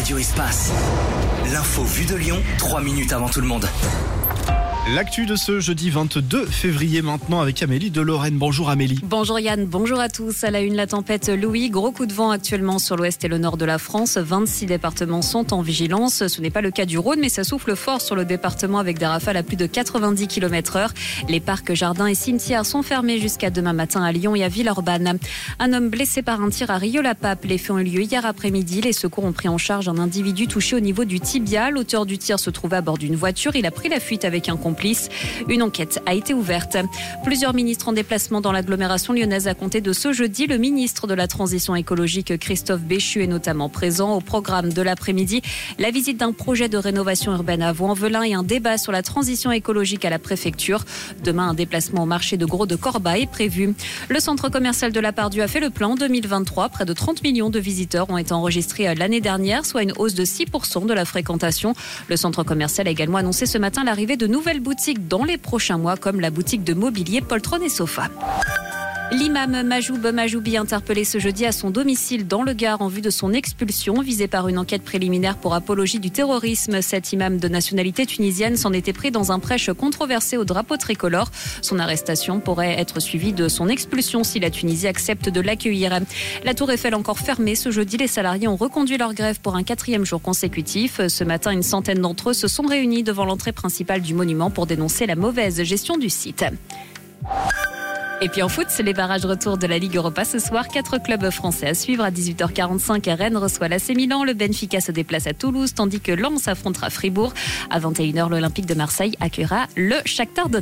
Radio Espace. L'info vue de Lyon, 3 minutes avant tout le monde. L'actu de ce jeudi 22 février maintenant avec Amélie de Lorraine. Bonjour Amélie. Bonjour Yann, bonjour à tous. À la une, la tempête Louis. Gros coup de vent actuellement sur l'ouest et le nord de la France. 26 départements sont en vigilance. Ce n'est pas le cas du Rhône, mais ça souffle fort sur le département avec des rafales à plus de 90 km heure. Les parcs, jardins et cimetières sont fermés jusqu'à demain matin à Lyon et à Villeurbanne. Un homme blessé par un tir à Rio-la-Pape. Les faits ont eu lieu hier après-midi. Les secours ont pris en charge un individu touché au niveau du tibia. L'auteur du tir se trouvait à bord d'une voiture. Il a pris la fuite avec un Une enquête a été ouverte. Plusieurs ministres en déplacement dans l'agglomération lyonnaise à compter de ce jeudi. Le ministre de la Transition écologique, Christophe Béchu, est notamment présent au programme de l'après-midi. La visite d'un projet de rénovation urbaine à Vaux-en-Velin et un débat sur la transition écologique à la préfecture. Demain, un déplacement au marché de Gros de Corba est prévu. Le centre commercial de la Pardue a fait le plan 2023. Près de 30 millions de visiteurs ont été enregistrés l'année dernière, soit une hausse de 6% de la fréquentation. Le centre commercial a également annoncé ce matin l'arrivée de nouvelles boutiques dans les prochains mois, comme la boutique de mobilier Poltron et Sofa. L'imam Majoub Majoubi interpellé ce jeudi à son domicile dans le Gard en vue de son expulsion, visé par une enquête préliminaire pour apologie du terrorisme. Cet imam de nationalité tunisienne s'en était pris dans un prêche controversé au drapeau tricolore. Son arrestation pourrait être suivie de son expulsion si la Tunisie accepte de l'accueillir. La Tour Eiffel encore fermée ce jeudi, les salariés ont reconduit leur grève pour un quatrième jour consécutif. Ce matin, une centaine d'entre eux se sont réunis devant l'entrée principale du monument pour dénoncer la mauvaise gestion du site. Et puis en foot, c'est les barrages retour de la Ligue Europa ce soir. Quatre clubs français à suivre à 18h45. Rennes reçoit l'AC Milan, le Benfica se déplace à Toulouse, tandis que Lens affrontera Fribourg. À 21h, l'Olympique de Marseille accueillera le Shakhtar Donetsk.